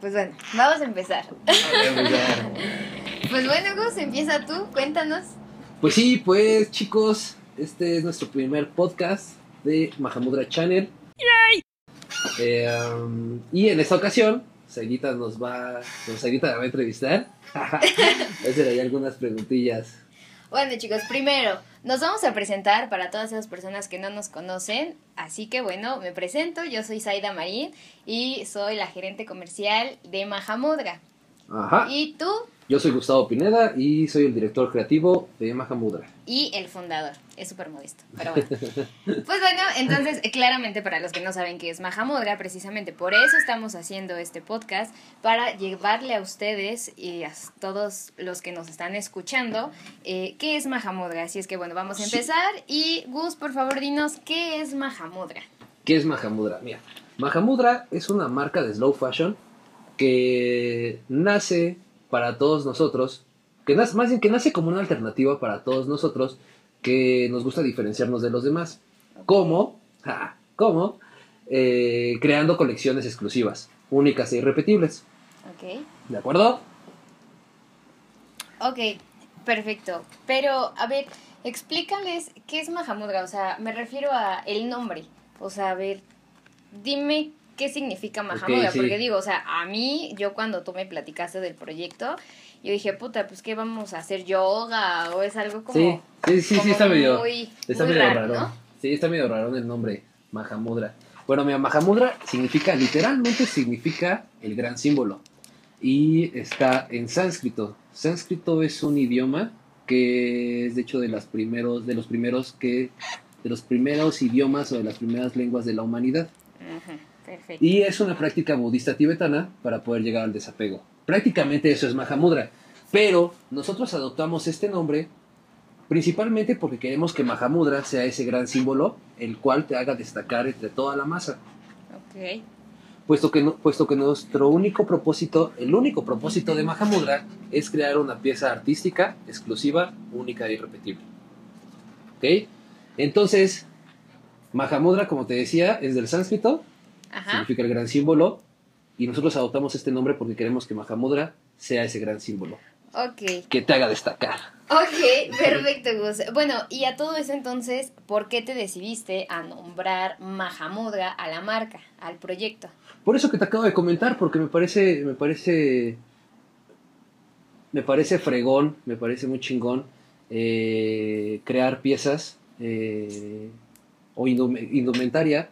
Pues bueno, vamos a empezar. Pues bueno, Gus, empieza tú, cuéntanos. Pues sí, pues chicos, este es nuestro primer podcast de Mahamudra Channel. Eh, um, y en esta ocasión, Saguita nos va, nos Saguita va a entrevistar. Voy a hacer ahí algunas preguntillas. Bueno, chicos, primero, nos vamos a presentar para todas esas personas que no nos conocen. Así que bueno, me presento, yo soy Zaida Marín y soy la gerente comercial de Mahamudra. Ajá. ¿Y tú? Yo soy Gustavo Pineda y soy el director creativo de Mahamudra. Y el fundador. Es súper modesto, pero bueno. Pues bueno, entonces, claramente para los que no saben qué es Mahamudra, precisamente por eso estamos haciendo este podcast, para llevarle a ustedes y a todos los que nos están escuchando, eh, qué es Mahamudra. Así es que bueno, vamos a empezar. Y Gus, por favor, dinos, ¿qué es Mahamudra? ¿Qué es Mahamudra? Mira, Mahamudra es una marca de slow fashion que nace para todos nosotros, que nace, más bien que nace como una alternativa para todos nosotros que nos gusta diferenciarnos de los demás. ¿Cómo? Ja, ¿Cómo? Eh, creando colecciones exclusivas, únicas e irrepetibles. Ok. ¿De acuerdo? Ok, perfecto. Pero, a ver, explícales qué es Mahamudra. O sea, me refiero a el nombre. O sea, a ver, dime qué significa Mahamudra. sí. Porque digo, o sea, a mí, yo cuando tú me platicaste del proyecto, yo dije, puta, pues qué vamos a hacer yoga o es algo como. Sí, sí, sí, sí, está medio, muy- está muy medio raro, raro. ¿no? Sí, está medio raro el nombre, Mahamudra. Bueno, mira, Mahamudra significa, literalmente significa el gran símbolo. Y está en sánscrito. Sánscrito es un idioma que es de hecho de los primeros, de los primeros que, de los primeros idiomas o de las primeras lenguas de la humanidad. Ujú, perfecto. Y es una práctica budista tibetana para poder llegar al desapego. Prácticamente eso es Mahamudra. Pero nosotros adoptamos este nombre principalmente porque queremos que Mahamudra sea ese gran símbolo, el cual te haga destacar entre toda la masa. Ok. Puesto que, no- puesto que nuestro único propósito, el único propósito de Mahamudra es crear una pieza artística exclusiva, única e irrepetible. ¿Ok? Entonces, Mahamudra, como te decía, es del sánscrito, Ajá. significa el gran símbolo, y nosotros adoptamos este nombre porque queremos que Mahamudra sea ese gran símbolo, Ok. que te haga destacar. Ok, perfecto, Gus. Bueno, y a todo eso entonces, ¿por qué te decidiste a nombrar Mahamudra a la marca, al proyecto? Por eso que te acabo de comentar, porque me parece, me parece, me parece fregón, me parece muy chingón eh, crear piezas eh, o indume- indumentaria,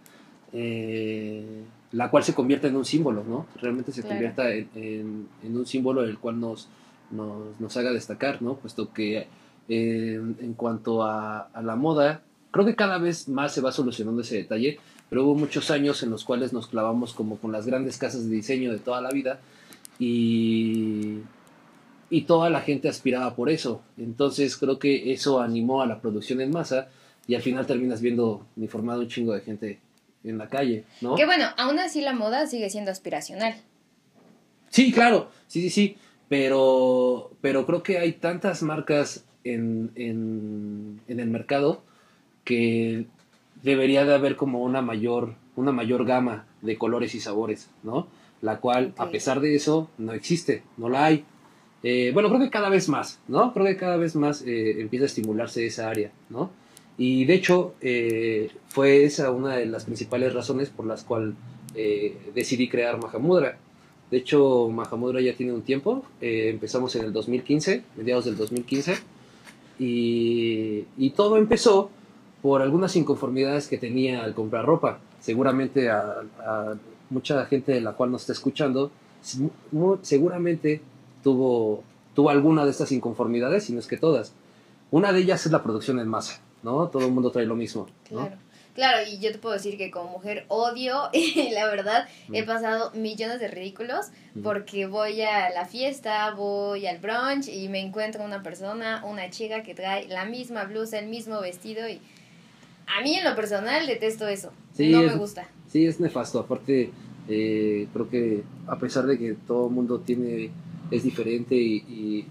eh, la cual se convierta en un símbolo, ¿no? Realmente se Claro. convierta en, en- en un símbolo el cual nos, nos, nos haga destacar, ¿no? Puesto que eh, en cuanto a, a la moda, creo que cada vez más se va solucionando ese detalle, pero hubo muchos años en los cuales nos clavamos como con las grandes casas de diseño de toda la vida y, y toda la gente aspiraba por eso. Entonces creo que eso animó a la producción en masa y al final terminas viendo uniformado un chingo de gente en la calle, ¿no? Que bueno, aún así la moda sigue siendo aspiracional. Sí, claro, sí, sí, sí, pero, pero creo que hay tantas marcas en, en, en el mercado que debería de haber como una mayor, una mayor gama de colores y sabores, ¿no? La cual, a pesar de eso, no existe, no la hay. Eh, bueno, creo que cada vez más, ¿no? Creo que cada vez más eh, empieza a estimularse esa área, ¿no? Y de hecho, eh, fue esa una de las principales razones por las cuales eh, decidí crear Mahamudra. De hecho, Mahamudra ya tiene un tiempo. eh, empezamos en el 2015, mediados del 2015. Y, y todo empezó por algunas inconformidades que tenía al comprar ropa. Seguramente a, mucha gente de la cual nos está escuchando, seguramente tuvo, tuvo alguna de estas inconformidades, si no es que todas. Una de ellas es la producción en masa, ¿no? Todo el mundo trae lo mismo, ¿no? Claro. Claro, y yo te puedo decir que como mujer odio, y la verdad, he pasado millones de ridículos Mm. porque voy a la fiesta, voy al brunch y me encuentro una persona, una chica que trae la misma blusa, el mismo vestido y a mí en lo personal detesto eso. Sí, no es- me gusta. Sí, es nefasto. Aparte, eh, creo que a pesar de que todo el mundo tiene es diferente y, y-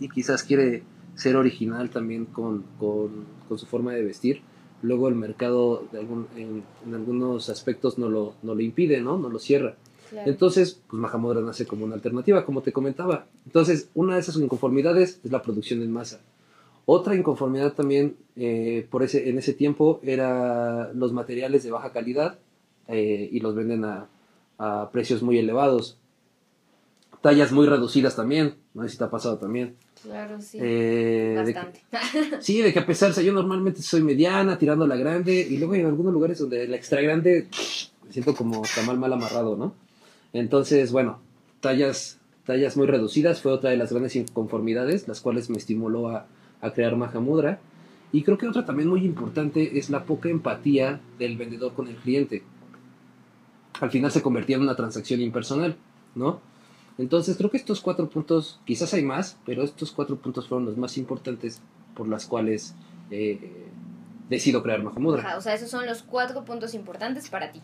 y quizás quiere ser original también con, con, con su forma de vestir. Luego el mercado de algún, en, en algunos aspectos no lo, no lo impide, ¿no? No lo cierra. Claro. Entonces, pues Mahamudra nace como una alternativa, como te comentaba. Entonces, una de esas inconformidades es la producción en masa. Otra inconformidad también eh, por ese, en ese tiempo era los materiales de baja calidad eh, y los venden a, a precios muy elevados. Tallas muy reducidas también, no sé si te ha pasado también. Claro, sí. Eh, de que- Bastante. sí, de que a pesar, o sea, yo normalmente soy mediana, tirando a la grande, y luego en algunos lugares donde la extra grande me siento como tamal mal amarrado, ¿no? Entonces, bueno, tallas, tallas muy reducidas fue otra de las grandes inconformidades, las cuales me estimuló a, a crear Mahamudra. Y creo que otra también muy importante es la poca empatía del vendedor con el cliente. Al final se convertía en una transacción impersonal, ¿no? Entonces creo que estos cuatro puntos, quizás hay más, pero estos cuatro puntos fueron los más importantes por las cuales eh, decido crear Mahamudra. Ajá, o sea, esos son los cuatro puntos importantes para ti.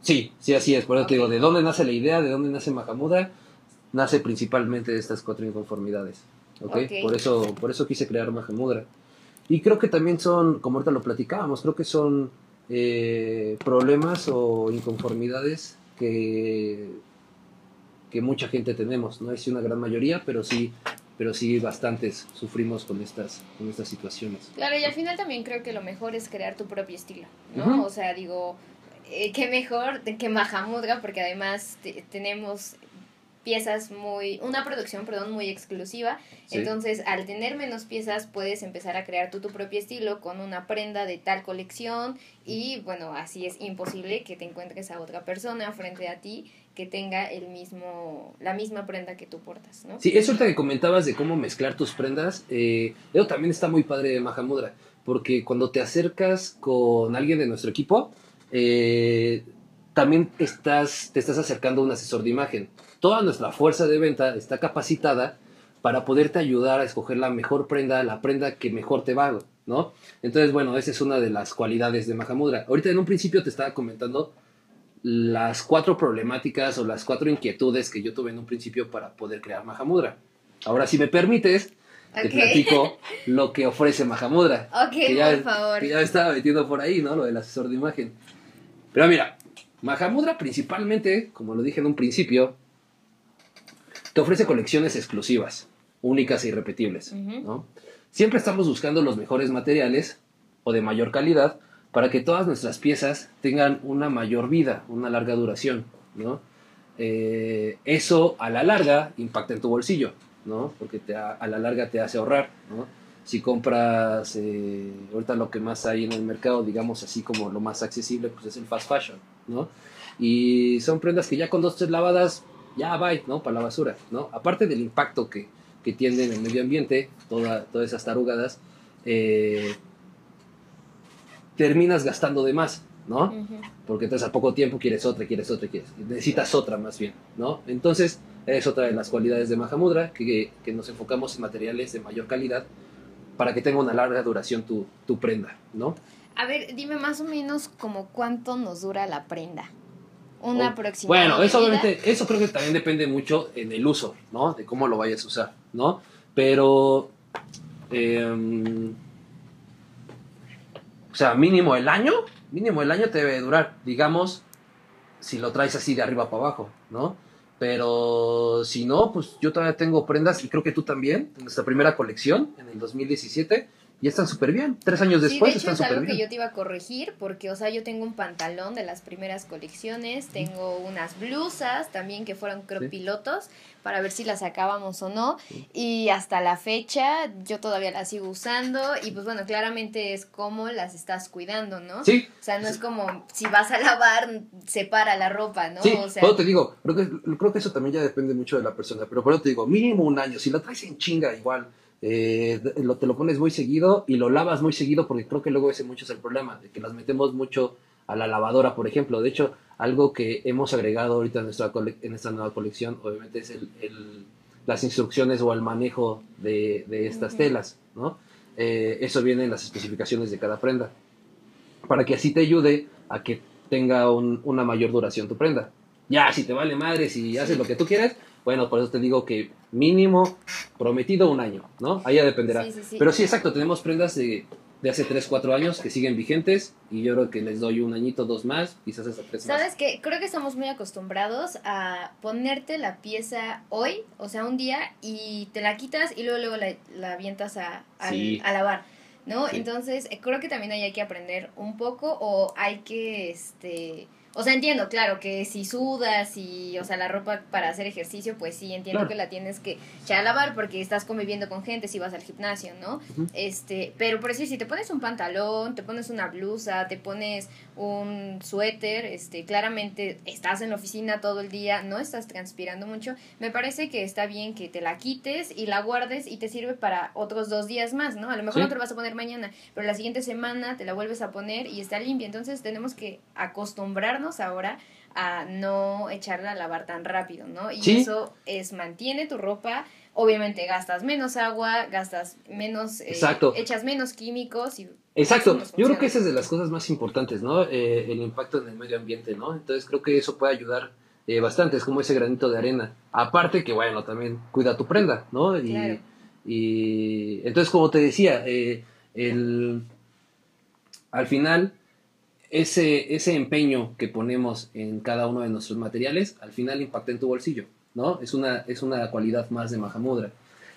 Sí, sí, así es. Por eso te digo. ¿de dónde nace la idea? ¿De dónde nace Mahamudra? Nace principalmente de estas cuatro inconformidades. ¿ok? Ok. Por, eso, por eso quise crear Mahamudra. Y creo que también son, como ahorita lo platicábamos, creo que son eh, problemas o inconformidades que, que mucha gente tenemos. No es una gran mayoría, pero sí, pero sí bastantes sufrimos con estas, con estas situaciones. Claro, y al final también creo que lo mejor es crear tu propio estilo, ¿no? O sea, digo, eh, qué mejor que Mahamudra, porque además te- tenemos piezas muy, una producción, perdón, muy exclusiva. Sí. Entonces, al tener menos piezas, puedes empezar a crear tú tu propio estilo con una prenda de tal colección y, bueno, así es imposible que te encuentres a otra persona frente a ti que tenga el mismo, la misma prenda que tú portas, ¿no? Sí, eso que comentabas de cómo mezclar tus prendas, eh, eso también está muy padre de Mahamudra, porque cuando te acercas con alguien de nuestro equipo, eh, también estás, te estás acercando a un asesor de imagen. Toda nuestra fuerza de venta está capacitada para poderte ayudar a escoger la mejor prenda, la prenda que mejor te va, ¿no? Entonces, bueno, esa es una de las cualidades de Mahamudra. Ahorita en un principio te estaba comentando las cuatro problemáticas o las cuatro inquietudes que yo tuve en un principio para poder crear Mahamudra. Ahora, si me permites, te platico lo que ofrece Mahamudra. Ok, que ya, por favor. que ya me estaba metiendo por ahí, ¿no? Lo del asesor de imagen. Pero mira, Mahamudra principalmente, como lo dije en un principio, te ofrece colecciones exclusivas, únicas e irrepetibles. Siempre estamos buscando los mejores materiales o de mayor calidad para que todas nuestras piezas tengan una mayor vida, una larga duración, ¿no? Eh, eso a la larga impacta en tu bolsillo, ¿no? Porque te a, a la larga te hace ahorrar, ¿no? Si compras, eh, ahorita lo que más hay en el mercado, digamos así como lo más accesible, pues es el fast fashion, ¿no? Y son prendas que ya con dos tres lavadas, ya va, ¿no? Para la basura, ¿no? Aparte del impacto que, que tienen en el medio ambiente, toda, todas esas tarugadas, eh, terminas gastando de más, ¿no? Porque entonces a poco tiempo quieres otra, quieres otra, quieres, necesitas otra más bien, ¿no? Entonces, es otra de las cualidades de Mahamudra, que, que nos enfocamos en materiales de mayor calidad para que tenga una larga duración tu, tu prenda, ¿no? A ver, dime más o menos como cuánto nos dura la prenda. Una aproximada. Bueno, eso obviamente, eso creo que también depende mucho en el uso, ¿no? De cómo lo vayas a usar, ¿no? Pero, em, o sea, mínimo el año, mínimo el año te debe durar, digamos, si lo traes así de arriba para abajo, ¿no? Pero si no, pues yo todavía tengo prendas y creo que tú también, en nuestra primera colección, en el 2017, y están súper bien. Tres años Sí, después de hecho están es súper algo bien. que yo te iba a corregir porque, o sea, yo tengo un pantalón de las primeras colecciones, tengo unas blusas también que fueron creo Sí. pilotos para ver si las sacábamos o no y hasta la fecha yo todavía las sigo usando y pues bueno, claramente es como las estás cuidando, ¿no? Sí, O sea, no es como si vas a lavar, separa la ropa, ¿no? Sí, o sea, te digo, creo que, creo que eso también ya depende mucho de la persona, pero por eso te digo, mínimo un año, si lo traes en chinga igual, eh, lo, te lo pones muy seguido y lo lavas muy seguido porque creo que luego ese mucho es el problema, de que las metemos mucho a la lavadora, por ejemplo. De hecho, algo que hemos agregado ahorita en nuestra, en esta nueva colección, obviamente, es el, el- las instrucciones o el manejo de, de estas Ujú. telas, ¿no? Eh, eso viene en las especificaciones de cada prenda, para que así te ayude a que tenga un- una mayor duración tu prenda. Ya, si te vale madre, si haces lo que tú quieras, bueno, por eso te digo que mínimo prometido un año, ¿no? Ahí ya dependerá. Sí, sí, sí. Pero sí, exacto, tenemos prendas de, de hace 3, 4 años que siguen vigentes y yo creo que les doy un añito, dos más, quizás hasta tres más. ¿Sabes qué? Creo que estamos muy acostumbrados a ponerte la pieza hoy, o sea, un día, y te la quitas y luego, luego la, la avientas a, a lavar, ¿no? Sí. Entonces, eh, creo que también ahí hay que aprender un poco o hay que, este... O sea, entiendo, claro, que si sudas y, o sea, la ropa para hacer ejercicio, pues sí, entiendo Claro. que la tienes que echar a lavar porque estás conviviendo con gente si vas al gimnasio, ¿no? Este, pero por decir, si te pones un pantalón, te pones una blusa, te pones un suéter, este, claramente estás en la oficina todo el día, no estás transpirando mucho, me parece que está bien que te la quites y la guardes y te sirve para otros dos días más, ¿no? A lo mejor Sí. no te la vas a poner mañana, pero la siguiente semana te la vuelves a poner y está limpia, entonces tenemos que acostumbrarnos ahora a no echarla a lavar tan rápido, ¿no? Y Sí. eso es mantiene tu ropa, obviamente gastas menos agua, gastas menos, eh, Exacto. echas menos químicos y Exacto, yo creo que esa es de las cosas más importantes, ¿no? Eh, el impacto en el medio ambiente, ¿no? Entonces creo que eso puede ayudar eh, bastante, es como ese granito de arena. Aparte que, bueno, también cuida tu prenda, ¿no? Y, Claro. y entonces, como te decía, el, al final, ese, ese empeño que ponemos en cada uno de nuestros materiales, al final impacta en tu bolsillo, ¿no? Es una, es una cualidad más de Mahamudra.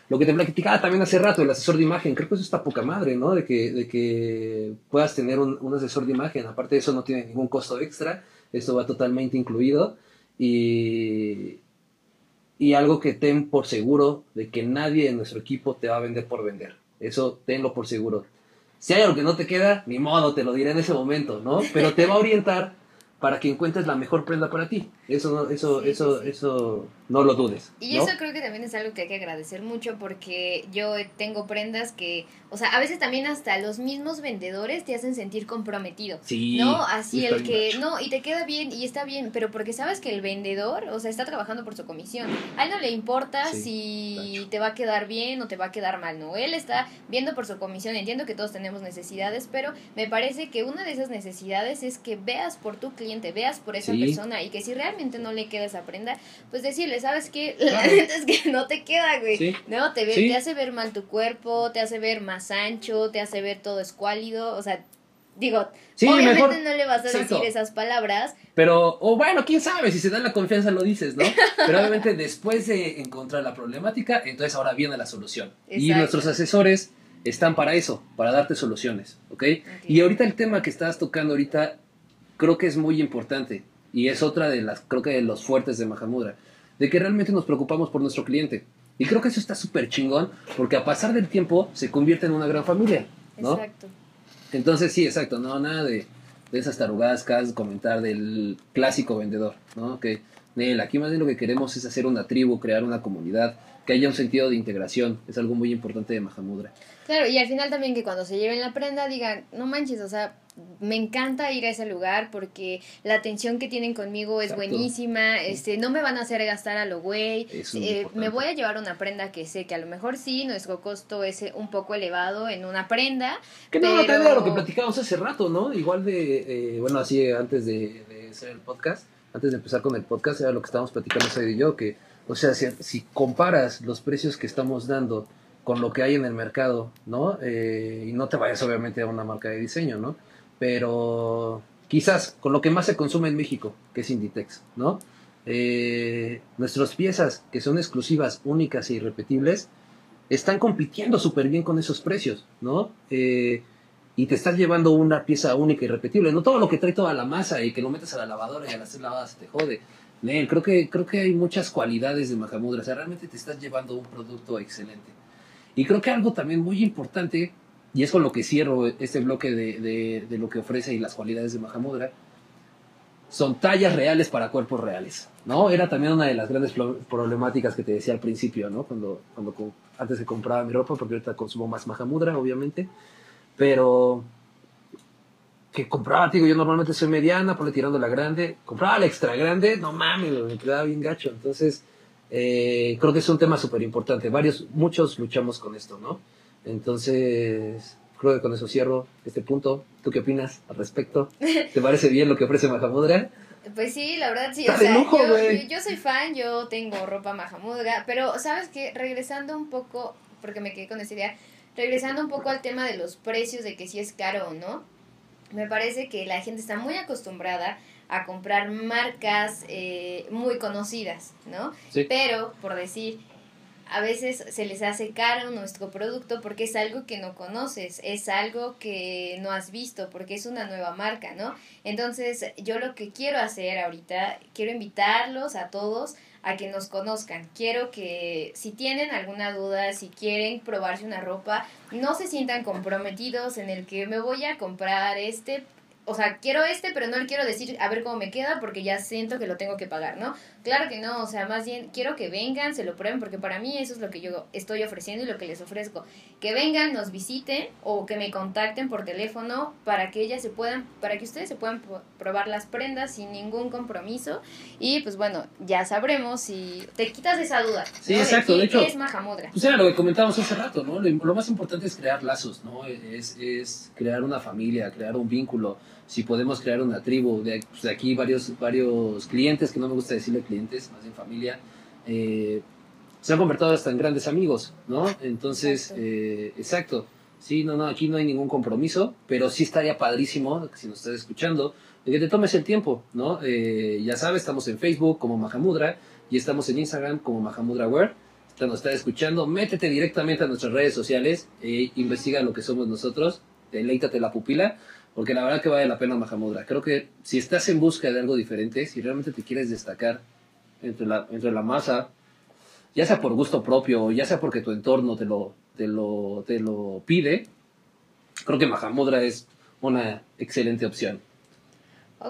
Lo que te platicaba también hace rato, el asesor de imagen, creo que eso está poca madre, ¿no? De que, de que puedas tener un, un asesor de imagen. Aparte de eso, no tiene ningún costo extra. Esto va totalmente incluido. Y, y algo que ten por seguro de que nadie en nuestro equipo te va a vender por vender. Eso tenlo por seguro. Si hay algo que no te queda, ni modo, te lo diré en ese momento, ¿no? Pero te va a orientar para que encuentres la mejor prenda para ti. Eso no, eso, Sí, eso, sí. eso no lo dudes. Y ¿no? eso creo que también es algo que hay que agradecer mucho porque yo tengo prendas que, o sea, a veces también hasta los mismos vendedores te hacen sentir comprometido. Sí. No, así el que, no, y te queda bien y está bien, pero porque sabes que el vendedor, o sea, está trabajando por su comisión. A él no le importa Sí, si te va a quedar bien o te va a quedar mal, no. Él está viendo por su comisión. Entiendo que todos tenemos necesidades, pero me parece que una de esas necesidades es que veas por tu cliente, veas por esa Sí. persona y que si realmente no le queda esa prenda, pues decirle, ¿sabes qué? La neta es que no te queda, güey. Sí. No, te, ve- Sí. te hace ver mal tu cuerpo, te hace ver más ancho, te hace ver todo escuálido, o sea, digo, Sí, obviamente mejor- no le vas a Exacto. decir esas palabras, Pero, o bueno, quién sabe, si se da la confianza lo dices, ¿no? Pero obviamente después de encontrar la problemática, entonces ahora viene la solución. Y nuestros asesores están para eso, para darte soluciones, ¿ok? Y ahorita el tema que estás tocando ahorita creo que es muy importante y es otra de las, creo que de los fuertes de Mahamudra, de que realmente nos preocupamos por nuestro cliente. Y creo que eso está súper chingón porque a pasar del tiempo se convierte en una gran familia, ¿no? exacto. Entonces, sí, exacto, no, nada de, de esas tarugadas que de comentar del clásico vendedor, ¿no? Que, Nel, aquí más bien lo que queremos es hacer una tribu, crear una comunidad, que haya un sentido de integración, es algo muy importante de Mahamudra. Claro, y al final también que cuando se lleven la prenda digan, no manches, o sea, me encanta ir a ese lugar porque la atención que tienen conmigo es Exacto. buenísima, este, no me van a hacer gastar a lo güey, eh, me voy a llevar una prenda que sé que a lo mejor sí, nuestro costo es eh, un poco elevado en una prenda, Que no, pero... también era lo que platicábamos hace rato, ¿no? Igual de, eh, bueno, así antes de, de hacer el podcast, antes de empezar con el podcast, era lo que estábamos platicando Said y yo, que, o sea, si, si comparas los precios que estamos dando con lo que hay en el mercado, ¿no? Eh, y no te vayas obviamente a una marca de diseño, ¿no? Pero quizás con lo que más se consume en México, que es Inditex, ¿no? Eh, nuestras piezas, que son exclusivas, únicas e irrepetibles, están compitiendo súper bien con esos precios, ¿no? Eh, y te estás llevando una pieza única y repetible, no todo lo que trae toda la masa y que lo metes a la lavadora y a las tres lavadas te jode. Creo que, creo que hay muchas cualidades de Mahamudra, o sea, realmente te estás llevando un producto excelente. Y creo que algo también muy importante, y es con lo que cierro este bloque de, de- de lo que ofrece y las cualidades de Mahamudra, son tallas reales para cuerpos reales, ¿no? Era también una de las grandes pro- problemáticas que te decía al principio, ¿no? Cuando, cuando antes se compraba mi ropa, porque ahorita consumo más Mahamudra, obviamente, pero que compraba, digo, yo normalmente soy mediana, ponle tirando la grande, compraba la extra grande, no mames, me quedaba bien gacho, entonces eh, creo que es un tema súper importante, varios, muchos luchamos con esto, ¿no? Entonces, creo que con eso cierro este punto. ¿Tú qué opinas al respecto? ¿Te parece bien lo que ofrece Mahamudra? Pues sí, la verdad sí. O sea, lujo, yo, yo- yo soy fan, yo tengo ropa Mahamudra, pero ¿sabes qué? Regresando un poco, porque me quedé con esta idea, regresando un poco al tema de los precios, de que si es caro o no, me parece que la gente está muy acostumbrada a comprar marcas eh, muy conocidas, ¿no? Sí. Pero, por decir, a veces se les hace caro nuestro producto porque es algo que no conoces, es algo que no has visto, porque es una nueva marca, ¿no? Entonces, yo lo que quiero hacer ahorita, quiero invitarlos a todos a que nos conozcan. Quiero que si tienen alguna duda, si quieren probarse una ropa, no se sientan comprometidos en el que me voy a comprar este o sea, quiero este, pero no le quiero decir a ver cómo me queda porque ya siento que lo tengo que pagar, ¿no? Claro que no, o sea, más bien quiero que vengan, se lo prueben, porque para mí eso es lo que yo estoy ofreciendo y lo que les ofrezco. Que vengan, nos visiten o que me contacten por teléfono para que ellas se puedan, para que ustedes se puedan probar las prendas sin ningún compromiso. Y pues bueno, ya sabremos si te quitas esa duda. Sí, ¿no? exacto, quién de hecho- es Mahamudra? Pues era lo que comentábamos hace rato, ¿no? Lo, lo más importante es crear lazos, ¿no? Es, es crear una familia, crear un vínculo. Si podemos crear una tribu, de, pues, de aquí varios, varios clientes, que no me gusta decirle clientes, más bien familia, eh, se han convertido hasta en grandes amigos, ¿no? Entonces, Exacto. eh, exacto. Sí, no, no, aquí no hay ningún compromiso, pero sí estaría padrísimo, si nos estás escuchando, de que te tomes el tiempo, ¿no? Eh, ya sabes, estamos en Facebook como Mahamudra y estamos en Instagram como Mahamudra Wear te nos está escuchando, métete directamente a nuestras redes sociales e investiga lo que somos nosotros, deleítate la pupila, porque la verdad que vale la pena Mahamudra. Creo que si estás en busca de algo diferente, si realmente te quieres destacar entre la, entre la masa, ya sea por gusto propio, ya sea porque tu entorno te lo, te lo, te lo pide, creo que Mahamudra es una excelente opción.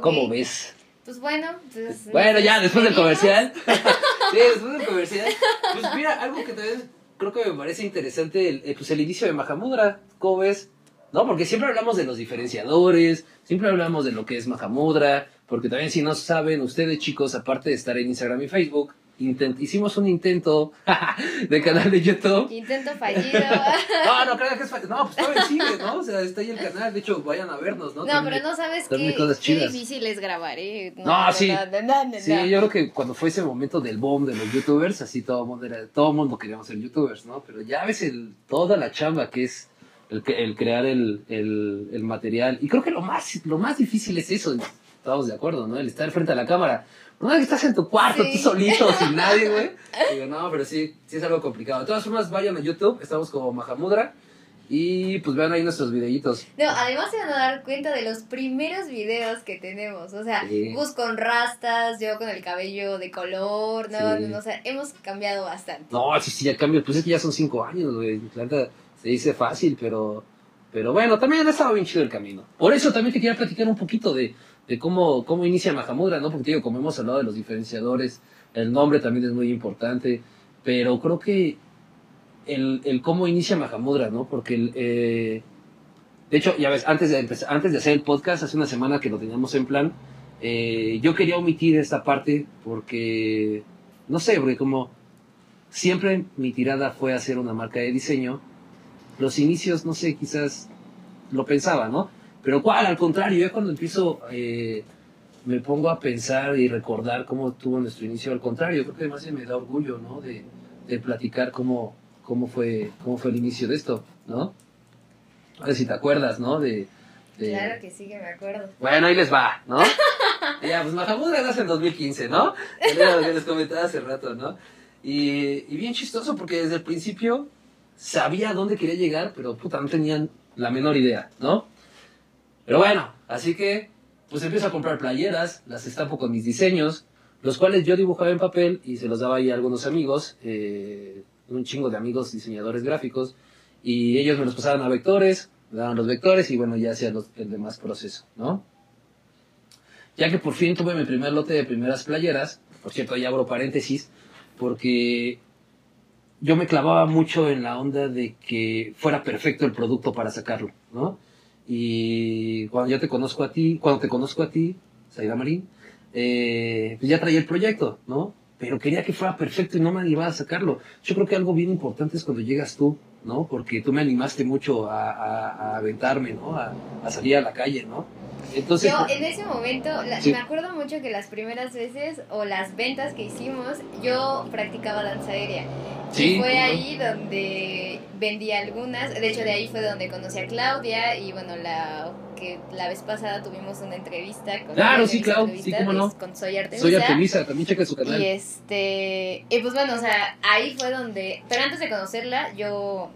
¿Cómo ves? Pues bueno, pues, Bueno, ya, después del comercial. sí, después del comercial. Pues mira, algo que también creo que me parece interesante, el, eh, pues el inicio de Mahamudra, ¿cómo ves? ¿No? Porque siempre hablamos de los diferenciadores, siempre hablamos de lo que es Mahamudra, porque también si no saben ustedes chicos, aparte de estar en Instagram y Facebook, intent- hicimos un intento de canal de YouTube. Intento fallido. No, no crean que es fácil. No, pues todavía sigue, ¿no? O sea, está ahí el canal. De hecho, vayan a vernos, ¿no? No, También- pero no sabes qué, qué difícil es grabar, ¿eh? No, sí. no, no, no, no. Sí, yo creo que cuando fue ese momento del boom de los youtubers, así todo el mundo, era, todo el mundo queríamos ser youtubers, ¿no? Pero ya ves el, toda la chamba que es el, el crear el, el, el material. Y creo que lo más, lo más difícil es eso, estamos de acuerdo, ¿no? El estar frente a la cámara. No que estás en tu cuarto, Sí. tú solito, sin nadie, güey. Digo, no, pero sí, sí es algo complicado. De todas formas, vayan a YouTube, estamos como Mahamudra. Y pues vean ahí nuestros videitos. No, además se van a dar cuenta de los primeros videos que tenemos. O sea, Sí. Gus con rastas, yo con el cabello de color, no, Sí. o sea, hemos cambiado bastante. No, sí, sí, ya cambio. Pues es que ya son cinco años, güey. Se dice fácil, pero, pero bueno, también ha estado bien chido el camino. Por eso también te quería platicar un poquito de, de cómo, cómo inicia Mahamudra, ¿no? Porque digo, como hemos hablado de los diferenciadores, el nombre también es muy importante, pero creo que el, el cómo inicia Mahamudra, ¿no? Porque el, eh, de hecho, ya ves, antes de, empezar, antes de hacer el podcast, hace una semana que lo teníamos en plan, eh, yo quería omitir esta parte porque, no sé, porque como siempre mi tirada fue hacer una marca de diseño, los inicios, no sé, quizás lo pensaba, ¿no? Pero cuál, al contrario, ya cuando empiezo, eh, me pongo a pensar y recordar cómo tuvo nuestro inicio, al contrario, creo que además me da orgullo, ¿no? De, de platicar cómo, cómo, fue, cómo fue el inicio de esto, ¿no? A ver si te acuerdas, ¿no? De, de- Claro que sí, que me acuerdo. bueno, ahí les va, ¿no? ya, pues Mahamudra nace en 2015, ¿no? Era lo que les comentaba hace rato, ¿no? Y, y bien chistoso porque desde el principio sabía dónde quería llegar, pero puta, no tenían la menor idea, ¿no? Pero bueno, así que pues empiezo a comprar playeras, las estampo con mis diseños, los cuales yo dibujaba en papel y se los daba ahí a algunos amigos, eh, un chingo de amigos diseñadores gráficos, y ellos me los pasaban a vectores, me daban los vectores y bueno, ya hacía el demás proceso, ¿no? Ya que por fin tuve mi primer lote de primeras playeras, por cierto, ahí abro paréntesis, porque yo me clavaba mucho en la onda de que fuera perfecto el producto para sacarlo, ¿no? Y cuando yo te conozco a ti, cuando te conozco a ti, Saida Marín, eh, pues ya traía el proyecto, ¿no? Pero quería que fuera perfecto y no me animaba a sacarlo. Yo creo que algo bien importante es cuando llegas tú, ¿no? Porque tú me animaste mucho a, a- a aventarme, ¿no? A, a salir a la calle, ¿no? Entonces, Yo en ese momento, la- Sí. me acuerdo mucho que las primeras veces o las ventas que hicimos, yo practicaba danza aérea. Sí, y fue ahí donde vendí algunas. De hecho, de ahí fue donde conocí a Claudia. Y bueno, la que la vez pasada tuvimos una entrevista con Claro, sí, una Clau, entrevista sí, cómo no. Con Soy Artemisa. soy Artemisa, también checa su Y canal. este, y pues bueno, o sea, ahí fue donde, pero antes de conocerla, yo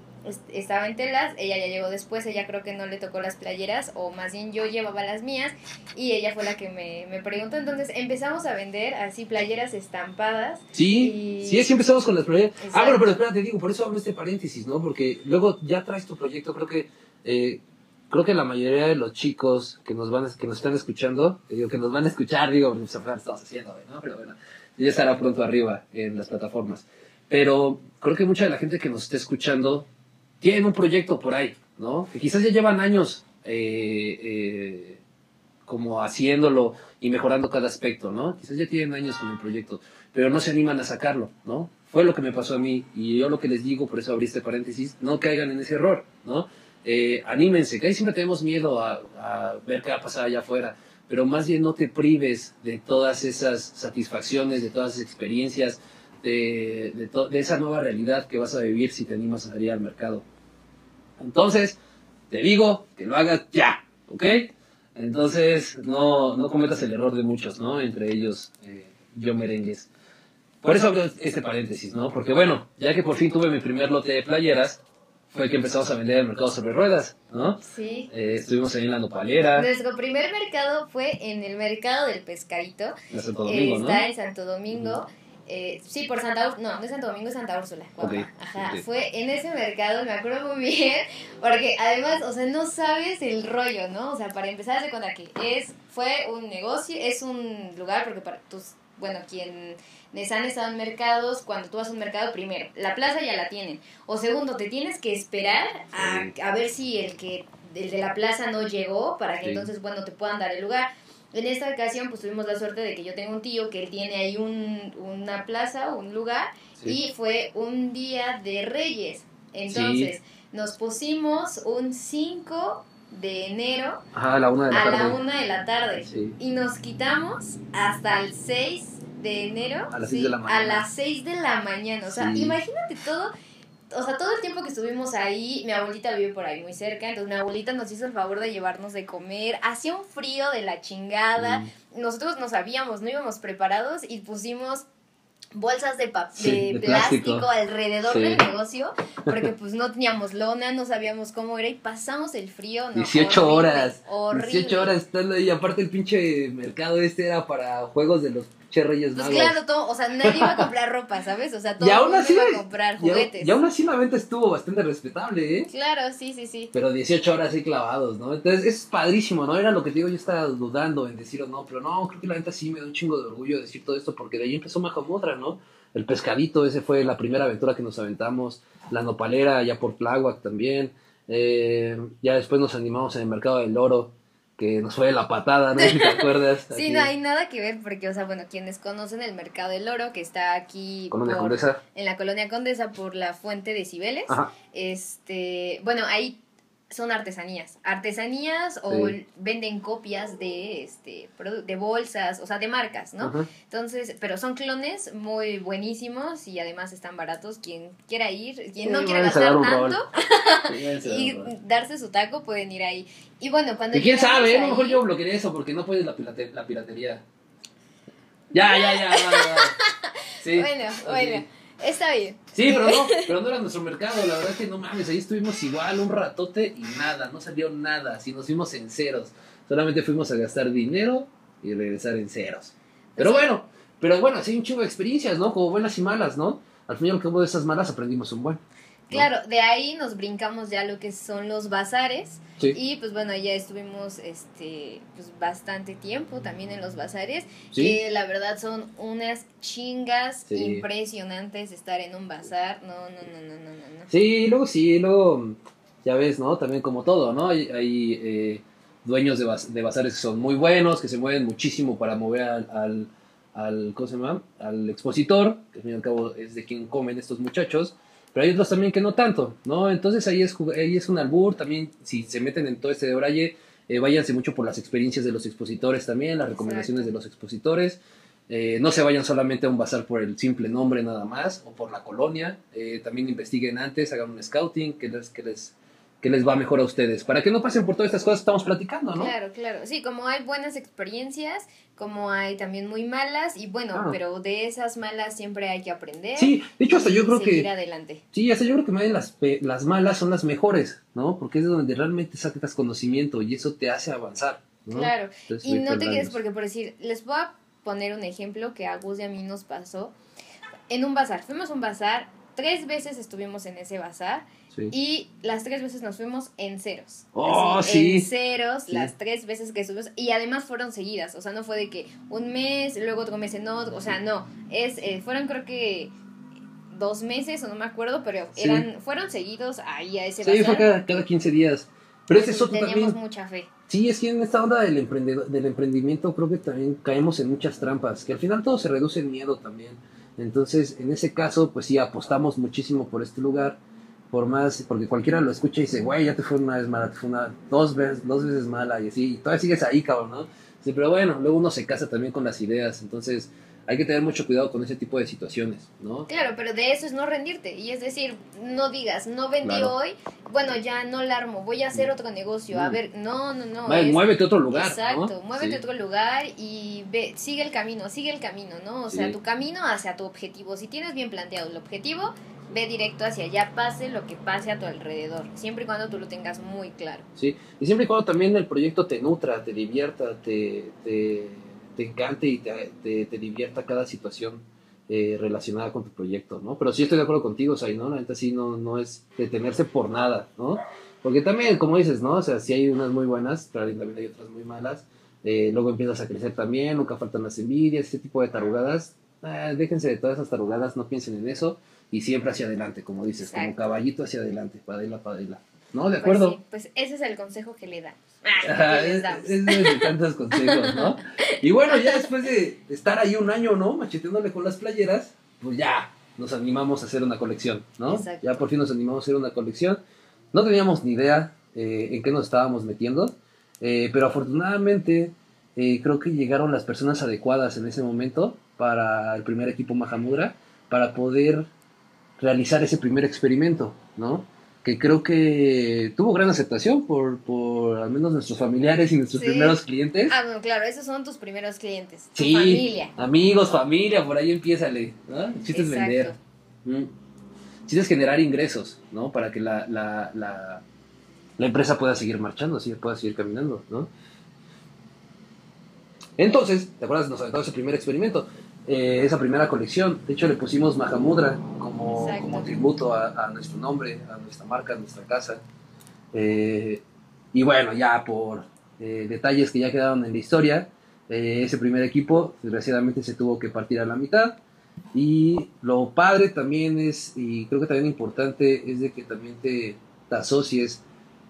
estaba en telas, ella ya llegó después, ella creo que no le tocó las playeras, o más bien yo llevaba las mías, y ella fue la que me, me preguntó, entonces empezamos a vender así playeras estampadas, Sí, Y- sí, así empezamos con las playeras. Ah, Exacto. bueno, pero espérate, digo, por eso hablo este paréntesis, ¿no? Porque luego ya traes tu proyecto, creo que eh, creo que la mayoría de los chicos que nos van que nos están escuchando, que digo que nos van a escuchar, digo, estamos haciendo, güey, ¿no? Pero bueno, ya estará pronto arriba en las plataformas. Pero creo que mucha de la gente que nos esté escuchando tiene un proyecto por ahí, ¿no? Que quizás ya llevan años eh, eh, como haciéndolo y mejorando cada aspecto, ¿no? Quizás ya tienen años con el proyecto, pero no se animan a sacarlo, ¿no? Fue lo que me pasó a mí y yo lo que les digo, por eso abrí este paréntesis, no caigan en ese error, ¿no? Eh, anímense, que ahí siempre tenemos miedo a, ver qué va a pasar allá afuera, pero más bien no te prives de todas esas satisfacciones, de todas esas experiencias, de, de, de esa nueva realidad que vas a vivir si te animas a salir al mercado. Entonces, te digo que lo hagas ya, ¿ok? Entonces, no, no cometas el error de muchos, ¿no? Entre ellos, eh, yo merengues. Por eso abro este paréntesis, ¿no? Porque bueno, ya que por fin tuve mi primer lote de playeras, fue que empezamos a vender el mercado sobre ruedas, ¿no? sí. Eh, estuvimos ahí en la nopalera, Nuestro primer mercado fue en el mercado del pescadito, en Santo Domingo, Eh, ¿no? está en Santo Domingo. Eh, sí, por Santa Úrsula. No, no es Santo Domingo, es Santa Úrsula. Ajá. Fue en ese mercado, me acuerdo muy bien. Porque además, o sea, no sabes el rollo, ¿no? O sea, para empezar, de cuenta que es, fue un negocio, es un lugar, porque para tus, bueno, quienes han estado en mercados, cuando tú vas a un mercado, primero, la plaza ya la tienen. O segundo, te tienes que esperar a, a ver si el que el de la plaza no llegó para que Sí. entonces, bueno, te puedan dar el lugar. En esta ocasión, pues tuvimos la suerte de que yo tengo un tío que él tiene ahí un, una plaza, un lugar, Sí. y fue un día de Reyes. Entonces, nos pusimos un 5 de enero Ajá, a la una de la a la tarde. 1 de la tarde. Sí. Y nos quitamos hasta el 6 de enero. A las seis de la A mañana. las 6 de la mañana. O sea, imagínate todo. O sea, todo el tiempo que estuvimos ahí, mi abuelita vive por ahí muy cerca, entonces mi abuelita nos hizo el favor de llevarnos de comer. Hacía un frío de la chingada. Mm. Nosotros no sabíamos, no íbamos preparados y pusimos bolsas de, Sí, de, plástico, plástico. alrededor Sí. del negocio, porque pues no teníamos lona, no sabíamos cómo era y pasamos el frío. No, 18 horrible, horas. Horrible. 18 horas estando ahí. Aparte, el pinche mercado este era para juegos de los Reyes Pues Magos. claro, todo, o sea, nadie iba a comprar ropa, ¿sabes? O sea, todo Y aún así- iba a comprar Y, aún- juguetes. y aún así la venta estuvo bastante respetable, ¿eh? Claro, sí, sí, sí. Pero 18 horas ahí clavados, ¿no? Entonces es padrísimo, ¿no? Era lo que te digo, yo estaba dudando en decir o no, pero no, creo que la venta sí me da un chingo de orgullo decir todo esto, porque de ahí empezó Mahamudra, ¿no? El pescadito, ese fue la primera aventura que nos aventamos, la nopalera ya por Tláhuac también, eh, ya después nos animamos en el mercado del oro, que nos fue de la patada, ¿no? Si te acuerdas. Sí, Aquí, no hay nada que ver porque, o sea, bueno, quienes conocen el Mercado del Oro, que está aquí Colonia por- Condesa. en la Colonia Condesa por la Fuente de Cibeles, Ajá. este, bueno, ahí son artesanías, artesanías o Sí. venden copias de, este, de bolsas, o sea, de marcas, ¿no? Ajá. Entonces, pero son clones muy buenísimos y además están baratos. Quien quiera ir, quien Sí, no quiera gastar tanto Sí, y darse su taco, pueden ir ahí. Y bueno, cuando Que quién sabe, ¿eh? a lo mejor yo bloquearía eso porque no puedes la, pirate- la piratería. Ya, ya, ya, va, va. Sí. Bueno, ok. bueno, está bien. Sí, pero no, pero no era nuestro mercado, la verdad es que no mames, ahí estuvimos igual un ratote y nada, no salió nada, así nos fuimos en ceros. Solamente fuimos a gastar dinero y regresar en ceros. Pero bueno, pero bueno, así un chingo de experiencias, ¿no? Como buenas y malas, ¿no? Al fin y al cabo de esas malas aprendimos un buen. Claro, de ahí nos brincamos ya lo que son los bazares. Sí. Y pues bueno, ya estuvimos este pues bastante tiempo también en los bazares. Sí. Que la verdad son unas chingas Sí. impresionantes estar en un bazar. No, no, no, no, no, no. Sí, luego sí, luego, ya ves, ¿no? También como todo, ¿no? Hay, hay eh, dueños de, baz- de bazares que son muy buenos, que se mueven muchísimo para mover al, al, al, ¿cómo se llama? Al expositor, que al fin y al cabo es de quien comen estos muchachos, pero hay otros también que no tanto, ¿no? Entonces ahí es, ahí es un albur, también si se meten en todo este de Eh, váyanse mucho por las experiencias de los expositores también, las recomendaciones Exacto. de los expositores. Eh, no se vayan solamente a un bazar por el simple nombre nada más o por la colonia. Eh, también investiguen antes, hagan un scouting que les, que, les, que les va mejor a ustedes. Para que no pasen por todas estas cosas que estamos platicando, ¿no? Claro, claro. Sí, como hay buenas experiencias, como hay también muy malas, y bueno, Claro. pero de esas malas siempre hay que aprender. Sí, de hecho hasta yo creo que... adelante. Sí, hasta yo creo que más bien las, las malas son las mejores, ¿no? Porque es donde realmente sacas conocimiento y eso te hace avanzar, ¿no? Claro. Entonces, Y no te quedes porque, por decir, les voy a poner un ejemplo que a Gus y a mí nos pasó. En un bazar, fuimos a un bazar, tres veces estuvimos en ese bazar Sí. y las tres veces nos fuimos en ceros. Oh, Así, sí. En ceros, Sí. las tres veces que estuvimos. Y además fueron seguidas, o sea, no fue de que un mes, luego otro mes en otro, o sea, no. es eh, Fueron creo que dos meses o no me acuerdo, pero Sí. eran fueron seguidos ahí a ese Sí, bazar. fue cada, cada 15 días. Pero ese es otro Teníamos también. mucha fe. Sí, es que en esta onda del, del emprendimiento creo que también caemos en muchas trampas, que al final todo se reduce en miedo también. Entonces, en ese caso, pues sí, apostamos muchísimo por este lugar, por más, porque cualquiera lo escucha y dice, güey, ya te fue una vez mala, te fue una, dos veces, dos veces mala, y así, y todavía sigues ahí, cabrón, ¿no? Sí, pero bueno, luego uno se casa también con las ideas, entonces hay que tener mucho cuidado con ese tipo de situaciones, ¿no? Claro, pero de eso es no rendirte. Y es decir, no digas, no vendí Claro. hoy, bueno, ya no la armo, voy a hacer otro negocio. A Mm. ver, no, no, no. Va, es- muévete a otro lugar, Exacto, ¿no? muévete a Sí. otro lugar y ve, sigue el camino, sigue el camino, ¿no? O sea, tu camino hacia tu objetivo. Si tienes bien planteado el objetivo, ve directo hacia allá, pase lo que pase a tu alrededor, siempre y cuando tú lo tengas muy claro. Sí, y siempre y cuando también el proyecto te nutra, te divierta, te, te, te encante y te, te, te divierta cada situación eh, relacionada con tu proyecto, ¿no? Pero sí estoy de acuerdo contigo, Sai, ¿no? La neta sí no, no es detenerse por nada, ¿no? Porque también, como dices, ¿no? O sea, sí hay unas muy buenas, pero también hay otras muy malas. Eh, luego empiezas a crecer también, nunca faltan las envidias, ese tipo de tarugadas. Ah, déjense de todas esas tarugadas, no piensen en eso y siempre hacia adelante, como dices, como caballito hacia adelante, padela, padela. ¿No? De Pues acuerdo. sí, Pues, ese es el consejo que le damos. Ah, es, es de tantos consejos, ¿no? Y bueno, ya después de estar ahí un año, ¿no? Macheteándole con las playeras, pues ya nos animamos a hacer una colección, ¿no? Exacto. Ya por fin nos animamos a hacer una colección. No teníamos ni idea eh, en qué nos estábamos metiendo, eh, pero afortunadamente eh, creo que llegaron las personas adecuadas en ese momento para el primer equipo Mahamudra, para poder realizar ese primer experimento, ¿no? Que creo que tuvo gran aceptación por, por al menos nuestros familiares y nuestros Sí. primeros clientes. Ah, bueno, claro, esos son tus primeros clientes. Tu sí, familia. amigos, familia, por ahí empiézale, ¿no? El chiste es vender. Mm. Chiste es generar ingresos, ¿no? Para que la, la, la, la empresa pueda seguir marchando, así pueda seguir caminando, ¿no? Entonces, ¿te acuerdas? Nos aventamos ese primer experimento, eh, esa primera colección. De hecho, le pusimos Mahamudra como, tributo a, a nuestro nombre, a nuestra marca, a nuestra casa. Eh, y bueno, ya por eh, detalles que ya quedaron en la historia, eh, ese primer equipo desgraciadamente se tuvo que partir a la mitad. Y lo padre también es, y creo que también importante, es de que también te, te asocies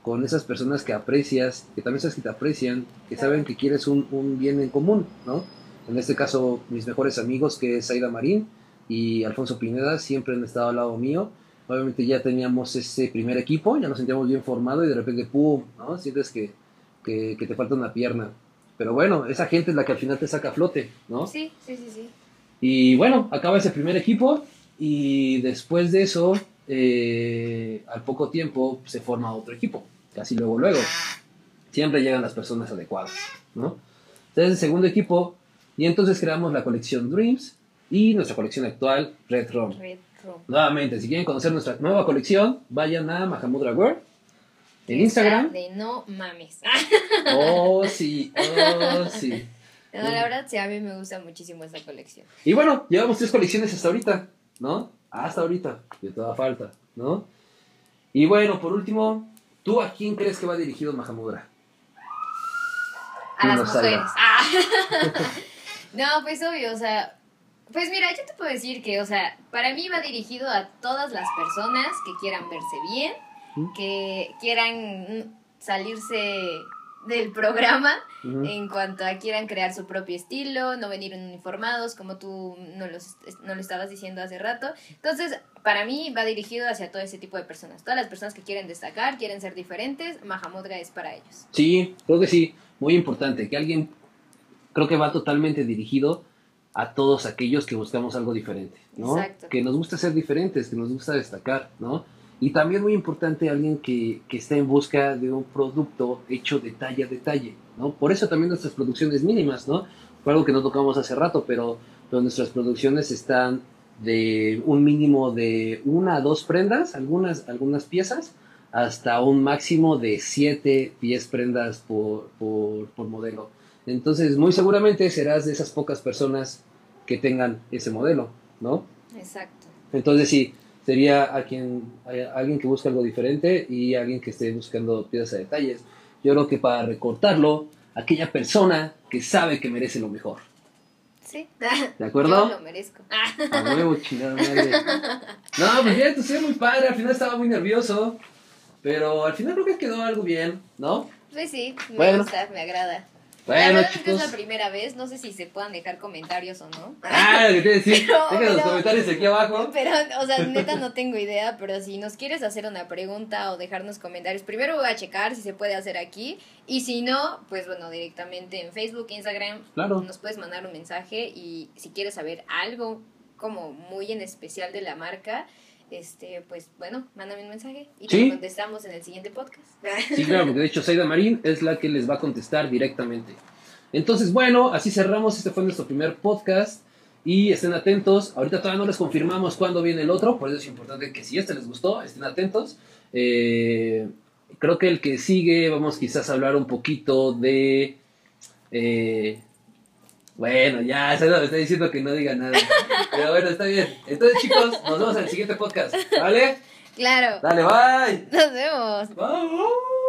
con esas personas que aprecias, que también sabes que te aprecian, que saben que quieres un, un bien en común, ¿no? En este caso, mis mejores amigos, que es Aida Marín y Alfonso Pineda, siempre han estado al lado mío. Obviamente ya teníamos ese primer equipo, ya nos sentíamos bien formados y de repente, ¡pum!, ¿no? Sientes que, que, que te falta una pierna. Pero bueno, esa gente es la que al final te saca a flote, ¿no? Sí, sí, sí, sí. Y bueno, acaba ese primer equipo y después de eso, eh, al poco tiempo, se forma otro equipo. Casi luego, luego. Siempre llegan las personas adecuadas, ¿no? Entonces, el segundo equipo, y entonces creamos la colección Dreams y nuestra colección actual, Red Rom. Retro. Nuevamente, si quieren conocer nuestra nueva colección, vayan a Mahamudra World en Instagram. De no mames. Oh, sí, oh, sí. No, la verdad, sí, a mí me gusta muchísimo esta colección. Y bueno, llevamos tres colecciones hasta ahorita, ¿no? Hasta ahorita, de toda falta, ¿no? Y bueno, por último, ¿tú a quién crees que va dirigido Mahamudra? A las No mujeres. Ah. no, pues obvio, o sea. Pues mira, yo te puedo decir que, o sea, para mí va dirigido a todas las personas que quieran verse bien, ¿Mm? que quieran salirse del programa en cuanto a quieran crear su propio estilo, no venir uniformados, como tú no, los, no lo estabas diciendo hace rato. Entonces, para mí va dirigido hacia todo ese tipo de personas. Todas las personas que quieren destacar, quieren ser diferentes, Mahamudra es para ellos. Sí, creo que sí, muy importante, que alguien, creo que va totalmente dirigido a todos aquellos que buscamos algo diferente, ¿no? Exacto. Que nos gusta ser diferentes, que nos gusta destacar, ¿no? Y también muy importante alguien que, que está en busca de un producto hecho detalle a detalle, ¿no? Por eso también nuestras producciones mínimas, ¿no? Fue algo que no tocamos hace rato, pero, pero nuestras producciones están de un mínimo de una a dos prendas, algunas, algunas piezas, hasta un máximo de 7, 10 prendas por, por, por modelo. Entonces, muy seguramente serás de esas pocas personas que tengan ese modelo, ¿no? Exacto. Entonces, sí, sería a quien, a alguien que busca algo diferente y alguien que esté buscando piezas a detalles. Yo creo que para recortarlo, aquella persona que sabe que merece lo mejor. Sí. ¿De acuerdo? Yo lo merezco. A huevo, chingada madre. No, pues bien, estuvo muy padre. Al final estaba muy nervioso. Pero al final creo que quedó algo bien, ¿no? Pues sí, me Bueno. gusta, me agrada. La Bueno, verdad es que es la primera vez, no sé si se puedan dejar comentarios o no. Ah, lo que te decir. Deja los comentarios aquí abajo. Pero, o sea, neta no tengo idea, pero si nos quieres hacer una pregunta o dejarnos comentarios, primero voy a checar si se puede hacer aquí y si no, pues bueno, directamente en Facebook, Instagram, Claro. nos puedes mandar un mensaje y si quieres saber algo como muy en especial de la marca, este, pues bueno, mándame un mensaje y Sí. contestamos en el siguiente podcast. Sí, claro, porque de hecho Saida Marín es la que les va a contestar directamente. Entonces, bueno, así cerramos. Este fue nuestro primer podcast. Y estén atentos. Ahorita todavía no les confirmamos cuándo viene el otro. Por eso es importante que si este les gustó, estén atentos. Eh, creo que el que sigue, vamos quizás a hablar un poquito de... eh, bueno, ya, Saida me está diciendo que no diga nada. Pero bueno, está bien. Entonces, chicos, nos vemos en el siguiente podcast. ¿Vale? Claro, Dale, bye. nos vemos. Bye.